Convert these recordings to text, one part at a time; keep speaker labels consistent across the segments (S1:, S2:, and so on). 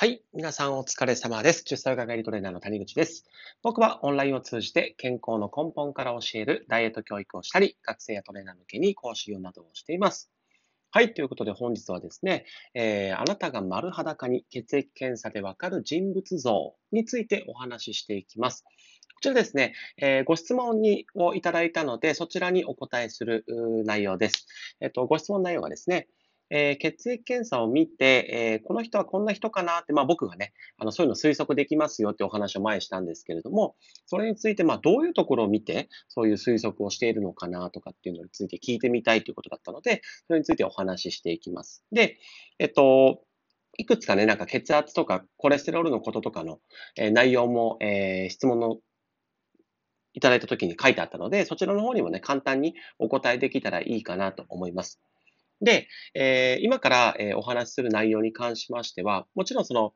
S1: はい。皆さんお疲れ様です。10歳がりトレーナーの谷口です。僕はオンラインを通じて健康の根本から教えるダイエット教育をしたり、学生やトレーナー向けに講師業などをしています。はい。ということで本日はですね、えー、あなたが丸裸に血液検査でわかる人物像についてお話ししていきます。こちらですね、えー、ご質問にをいただいたので、そちらにお答えする内容です。えっと、ご質問内容がですね、えー、血液検査を見て、えー、この人はこんな人かなって、まあ僕がね、あの、そういうの推測できますよってお話を前にしたんですけれども、それについて、まあどういうところを見て、そういう推測をしているのかなとかっていうのについて聞いてみたいということだったので、それについてお話ししていきます。で、えっと、いくつかね、なんか血圧とかコレステロールのこととかの、えー、内容も、えー、質問のいただいたときに書いてあったので、そちらの方にもね、簡単にお答えできたらいいかなと思います。で、えー、今から、えー、お話しする内容に関しましては、もちろんその、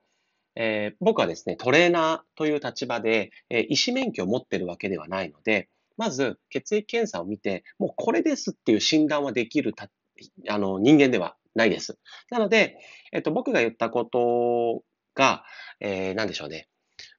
S1: えー、僕はですね、トレーナーという立場で、えー、医師免許を持ってるわけではないので、まず血液検査を見て、もうこれですっていう診断はできるたあの人間ではないです。なので、えっと、僕が言ったことが、えー、何でしょうね。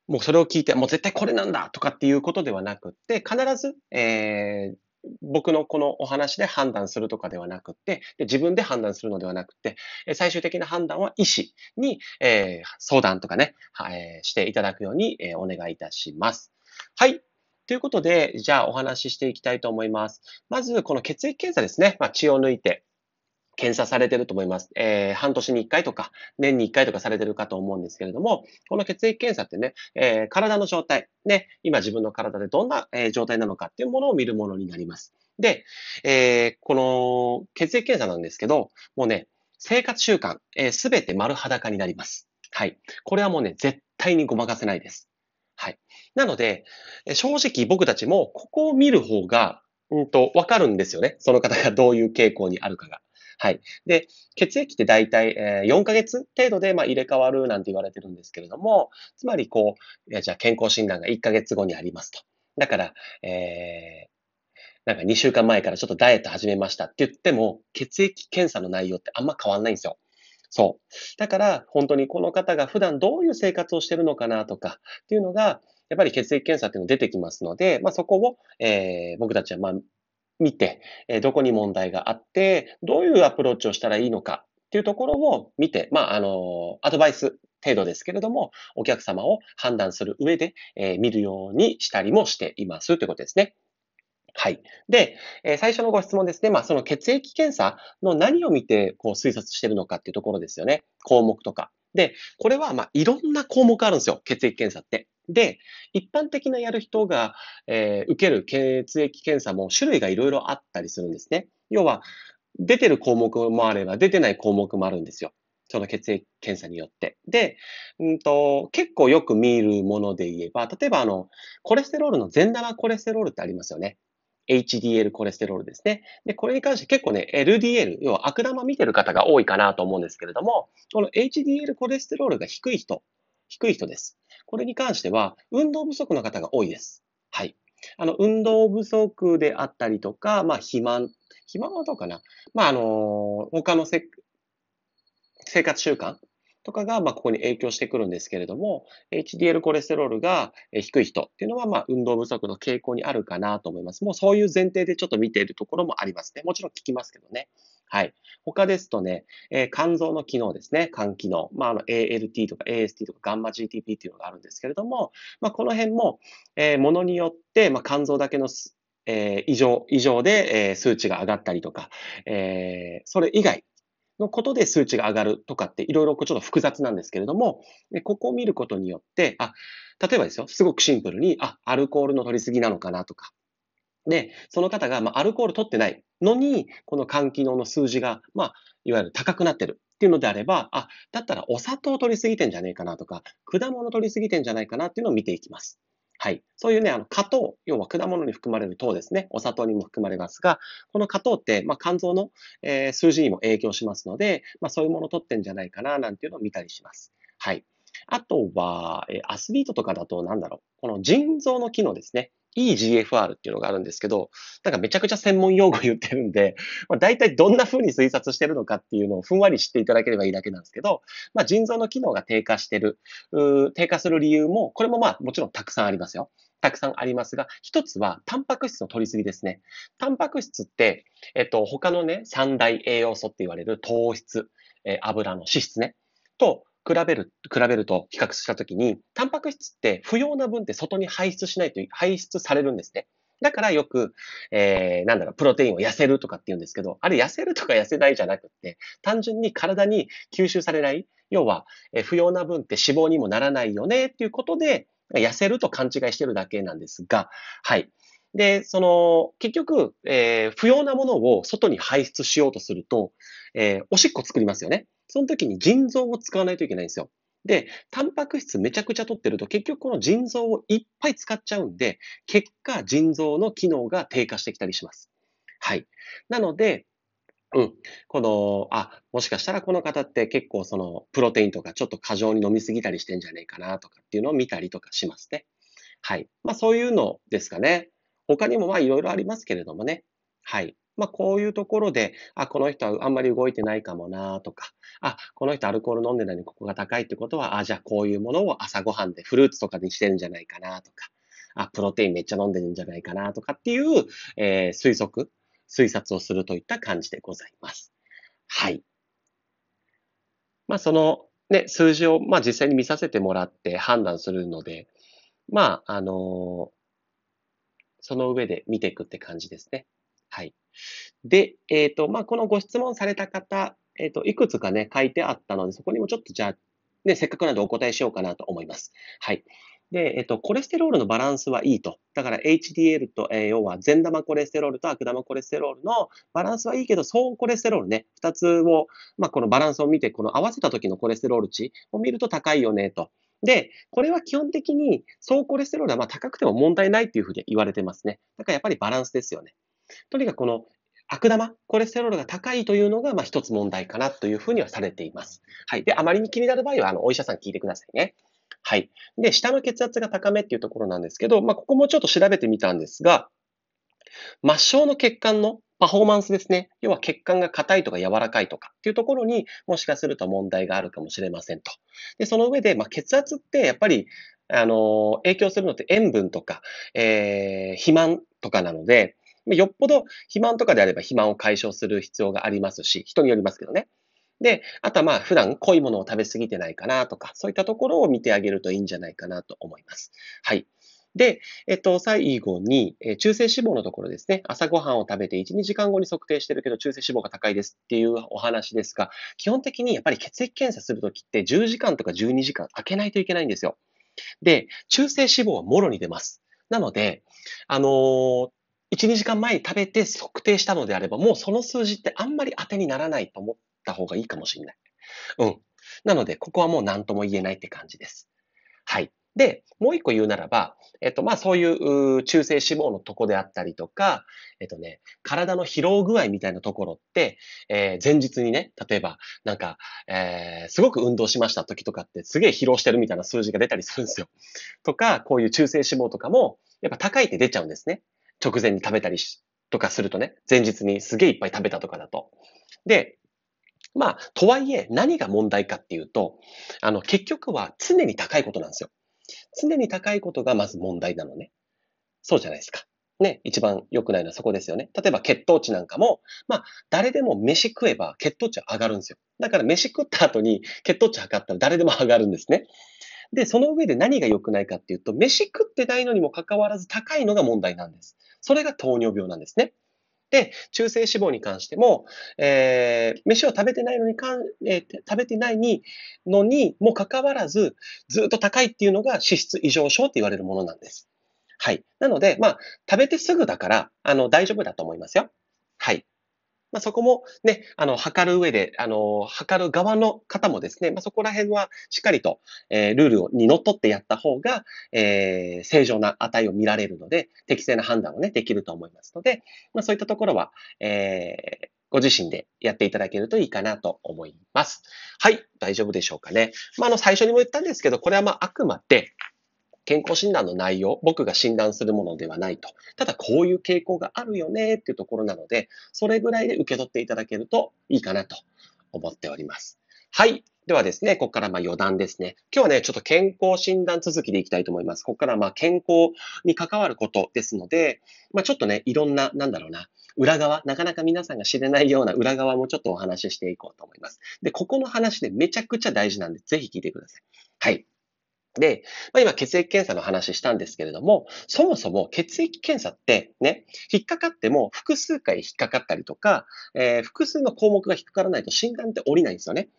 S1: もうそれを聞いて、もう絶対これなんだとかっていうことではなくって、必ず、えー、僕のこのお話で判断するとかではなくて、で自分で判断するのではなくて、最終的な判断は医師に、えー、相談とかね、えー、していただくように、えー、お願いいたします。はい。ということで、じゃあお話ししていきたいと思います。まず、この血液検査ですね。まあ、血を抜いて、検査されてると思います。えー、半年に1回とか、年に1回とかされてるかと思うんですけれども、この血液検査ってね、えー、体の状態、ね、今自分の体でどんな、え、状態なのかっていうものを見るものになります。で、えー、この血液検査なんですけど、もうね、生活習慣、す、え、べ、て丸裸になります。はい。これはもうね、絶対にごまかせないです。はい。なので、正直僕たちもここを見る方が、うんと、わかるんですよね。その方がどういう傾向にあるかが。はい。で、血液って大体、えー、4ヶ月程度で、まあ、入れ替わるなんて言われてるんですけれども、つまりこう、じゃあ健康診断が1ヶ月後にありますと。だから、えー、なんか2週間前からちょっとダイエット始めましたって言っても、血液検査の内容ってあんま変わんないんですよ。そう。だから、本当にこの方が普段どういう生活をしてるのかなとかっていうのが、やっぱり血液検査っていうの出てきますので、まあ、そこを、えー、僕たちはまあ見て、えどこに問題があって、どういうアプローチをしたらいいのかっていうところを見て、まあ、あの、アドバイス程度ですけれども、お客様を判断する上で、えー、見るようにしたりもしていますということですね。はい。で、えー、最初のご質問ですね。まあ、その血液検査の何を見て、こう、推察してるのかっていうところですよね。項目とか。で、これは、まあ、いろんな項目あるんですよ。血液検査って。で、一般的なやる人が、えー、受ける血液検査も種類がいろいろあったりするんですね。要は、出てる項目もあれば、出てない項目もあるんですよ。その血液検査によって。で、うんと、結構よく見るもので言えば、例えばあの、コレステロールの善玉コレステロールってありますよね。HDL コレステロールですね。で、これに関して結構ね、LDL、要は悪玉見てる方が多いかなと思うんですけれども、この HDL コレステロールが低い人、低い人です。これに関しては、運動不足の方が多いです。はい。あの、運動不足であったりとか、まあ、肥満。肥満はどうかなまあ、あの、他のせ生活習慣とかが、まあ、ここに影響してくるんですけれども、HDL コレステロールが低い人っていうのは、まあ、運動不足の傾向にあるかなと思います。もうそういう前提でちょっと見ているところもありますね。もちろん聞きますけどね。はい。他ですとね、えー、肝臓の機能ですね。肝機能。まあ、あの、ALT とか AST とかガンマ GTP っていうのがあるんですけれども、まあ、この辺も、えー、ものによって、まあ、肝臓だけのえー、異常、異常で、えー、数値が上がったりとか、えー、それ以外のことで数値が上がるとかっていろいろちょっと複雑なんですけれども、ここを見ることによって、あ、例えばですよ、すごくシンプルに、あ、アルコールの取りすぎなのかなとか。で、その方が、まあ、アルコール取ってないのに、この肝機能の数字が、まあ、いわゆる高くなってるっていうのであれば、あ、だったらお砂糖取りすぎてんじゃねえかなとか、果物取りすぎてんじゃないかなっていうのを見ていきます。はい。そういうね、あの、果糖、要は果物に含まれる糖ですね。お砂糖にも含まれますが、この果糖って、まあ、肝臓の、えー、数字にも影響しますので、まあ、そういうものを取ってんじゃないかな、なんていうのを見たりします。はい。あとは、えアスリートとかだと、なんだろう、この腎臓の機能ですね。EGFR っていうのがあるんですけど、なんかめちゃくちゃ専門用語言ってるんで、まあ、大体どんな風に推察してるのかっていうのをふんわり知っていただければいいだけなんですけど、まあ、腎臓の機能が低下してる、低下する理由も、これもまあもちろんたくさんありますよ。たくさんありますが、一つはタンパク質の取りすぎですね。タンパク質って、えっと、他のね、三大栄養素って言われる糖質、えー、油の脂質ね、と、比べる、比べると比較したときに、タンパク質って不要な分って外に排出しないと、排出されるんですね。だからよく、えー、なんだろう、プロテインを痩せるとかって言うんですけど、あれ痩せるとか痩せないじゃなくて、単純に体に吸収されない、要は、え、不要な分って脂肪にもならないよねっていうことで、痩せると勘違いしてるだけなんですが、はい。で、その、結局、えー、不要なものを外に排出しようとすると、えー、おしっこ作りますよね。その時に腎臓を使わないといけないんですよ。で、タンパク質めちゃくちゃ取ってると結局この腎臓をいっぱい使っちゃうんで、結果腎臓の機能が低下してきたりします。はい。なので、うん。この、あ、もしかしたらこの方って結構そのプロテインとかちょっと過剰に飲みすぎたりしてんじゃねえかなとかっていうのを見たりとかしますね。はい。まあそういうのですかね。他にもまあいろいろありますけれどもね。はい。まあ、こういうところで、あ、この人はあんまり動いてないかもなとか、あ、この人アルコール飲んでないのにここが高いってことは、あ、じゃあこういうものを朝ごはんでフルーツとかにしてるんじゃないかなとか、あ、プロテインめっちゃ飲んでるんじゃないかなとかっていう、えー、推測、推察をするといった感じでございます。はい。まあ、その、ね、数字を、まあ、実際に見させてもらって判断するので、まあ、あのー、その上で見ていくって感じですね。で、えっ、ー、と、まあ、このご質問された方、えっ、ー、と、いくつかね、書いてあったので、そこにもちょっとじゃあ、ね、せっかくなのでお答えしようかなと思います。はい。で、えっと、コレステロールのバランスはいいと。だから HDL と、えー、要は善玉コレステロールと悪玉コレステロールのバランスはいいけど、総コレステロールね、二つを、まあ、このバランスを見て、この合わせた時のコレステロール値を見ると高いよねと。で、これは基本的に総コレステロールはま高くても問題ないっていうふうに言われてますね。だからやっぱりバランスですよね。とにかくこの悪玉、コレステロールが高いというのが、まあ、一つ問題かなというふうにはされています。はい。で、あまりに気になる場合は、あの、お医者さん聞いてくださいね。はい。で、下の血圧が高めっていうところなんですけど、まあ、ここもちょっと調べてみたんですが、末梢の血管のパフォーマンスですね。要は血管が硬いとか柔らかいとかっていうところにもしかすると問題があるかもしれませんと。で、その上で、まあ、血圧ってやっぱり、あの、影響するのって塩分とか、えー、肥満とかなので、よっぽど肥満とかであれば肥満を解消する必要がありますし、人によりますけどね。で、あとはまあ普段濃いものを食べ過ぎてないかなとか、そういったところを見てあげるといいんじゃないかなと思います。はい。で、えっと、最後に、え中性脂肪のところですね。朝ごはんを食べて1、2時間後に測定してるけど中性脂肪が高いですっていうお話ですが、基本的にやっぱり血液検査するときって10時間とか12時間空けないといけないんですよ。で、中性脂肪はもろに出ます。なので、あのー、1、2時間前に食べて測定したのであれば、もうその数字ってあんまり当てにならないと思った方がいいかもしれない。うん。なので、ここはもう何とも言えないって感じです。はい。で、もう一個言うならば、えっと、まあ、そういう中性脂肪のとこであったりとか、えっとね、体の疲労具合みたいなところって、えー、前日にね、例えば、なんか、えー、すごく運動しました時とかってすげえ疲労してるみたいな数字が出たりするんですよ。とか、こういう中性脂肪とかも、やっぱ高いって出ちゃうんですね。直前に食べたりしとかするとね、前日にすげえいっぱい食べたとかだと。で、まあ、とはいえ、何が問題かっていうと、あの、結局は常に高いことなんですよ。常に高いことがまず問題なのね。そうじゃないですか。ね、一番良くないのはそこですよね。例えば血糖値なんかも、まあ、誰でも飯食えば血糖値は上がるんですよ。だから飯食った後に血糖値測ったら誰でも上がるんですね。で、その上で何が良くないかっていうと、飯食ってないのにもかかわらず高いのが問題なんです。それが糖尿病なんですね。で、中性脂肪に関しても、えー、飯を食べてないのにかん、えー、食べてないに、のにもかかわらず、ずっと高いっていうのが脂質異常症って言われるものなんです。はい。なので、まあ、食べてすぐだから、あの、大丈夫だと思いますよ。はい。まあ、そこもね、あの、測る上で、あの、測る側の方もですね、まあ、そこら辺はしっかりと、えー、ルールにのっとってやった方が、えー、正常な値を見られるので、適正な判断をね、できると思いますので、まあ、そういったところは、えー、ご自身でやっていただけるといいかなと思います。はい、大丈夫でしょうかね。まあ、あの、最初にも言ったんですけど、これはまあ、あくまで、健康診断の内容、僕が診断するものではないと。ただ、こういう傾向があるよねっていうところなので、それぐらいで受け取っていただけるといいかなと思っております。はい。ではですね、ここからま余談ですね。今日はね、ちょっと健康診断続きでいきたいと思います。ここからま健康に関わることですので、まあちょっとね、いろんな、なんだろうな、裏側、なかなか皆さんが知れないような裏側もちょっとお話ししていこうと思います。で、ここの話でめちゃくちゃ大事なんで、ぜひ聞いてください。はい。で、まあ、今血液検査の話したんですけれども、そもそも血液検査ってね、引っかかっても複数回引っかかったりとか、えー、複数の項目が引っかからないと診断って降りないんですよね。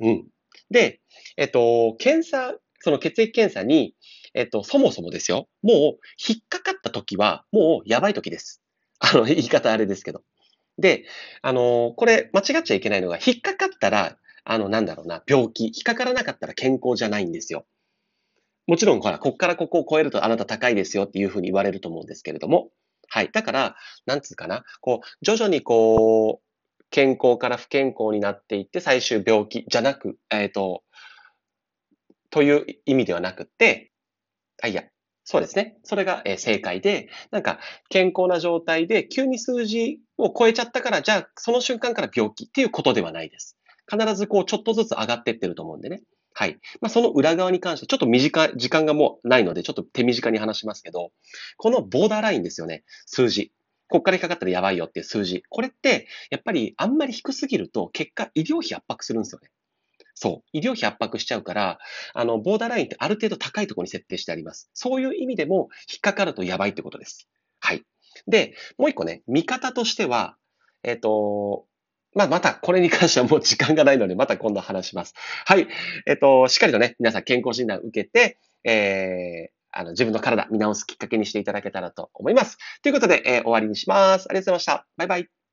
S1: うん。で、えっと、検査、その血液検査に、えっと、そもそもですよ。もう、引っかかった時は、もうやばい時です。あの、言い方あれですけど。で、あの、これ、間違っちゃいけないのが、引っかかったら、あの、なんだろうな、病気、引っかからなかったら健康じゃないんですよ。もちろん、ほら、こっからここを超えるとあなた高いですよっていうふうに言われると思うんですけれども、はい。だから、なんつうかな、こう、徐々にこう、健康から不健康になっていって、最終病気じゃなく、えっ、ー、と、という意味ではなくって、あ、いや、そうですね。それが、え正解で、なんか健康な状態で急に数字を超えちゃったから、じゃあその瞬間から病気っていうことではないです。必ずこうちょっとずつ上がってってると思うんでね。はい。まあ、その裏側に関して、ちょっと短い、時間がもうないので、ちょっと手短に話しますけど、このボーダーラインですよね。数字。こっから引っかかったらやばいよっていう数字。これって、やっぱりあんまり低すぎると、結果医療費圧迫するんですよね。そう。医療費圧迫しちゃうから、あの、ボーダーラインってある程度高いところに設定してあります。そういう意味でも、引っかかるとやばいってことです。はい。で、もう一個ね、見方としては、えっ、ー、と、まあ、また、これに関してはもう時間がないので、また今度話します。はい。えっ、と、しっかりとね、皆さん健康診断を受けて、えー、あの、自分の体見直すきっかけにしていただけたらと思います。ということで、えー、終わりにします。ありがとうございました。バイバイ。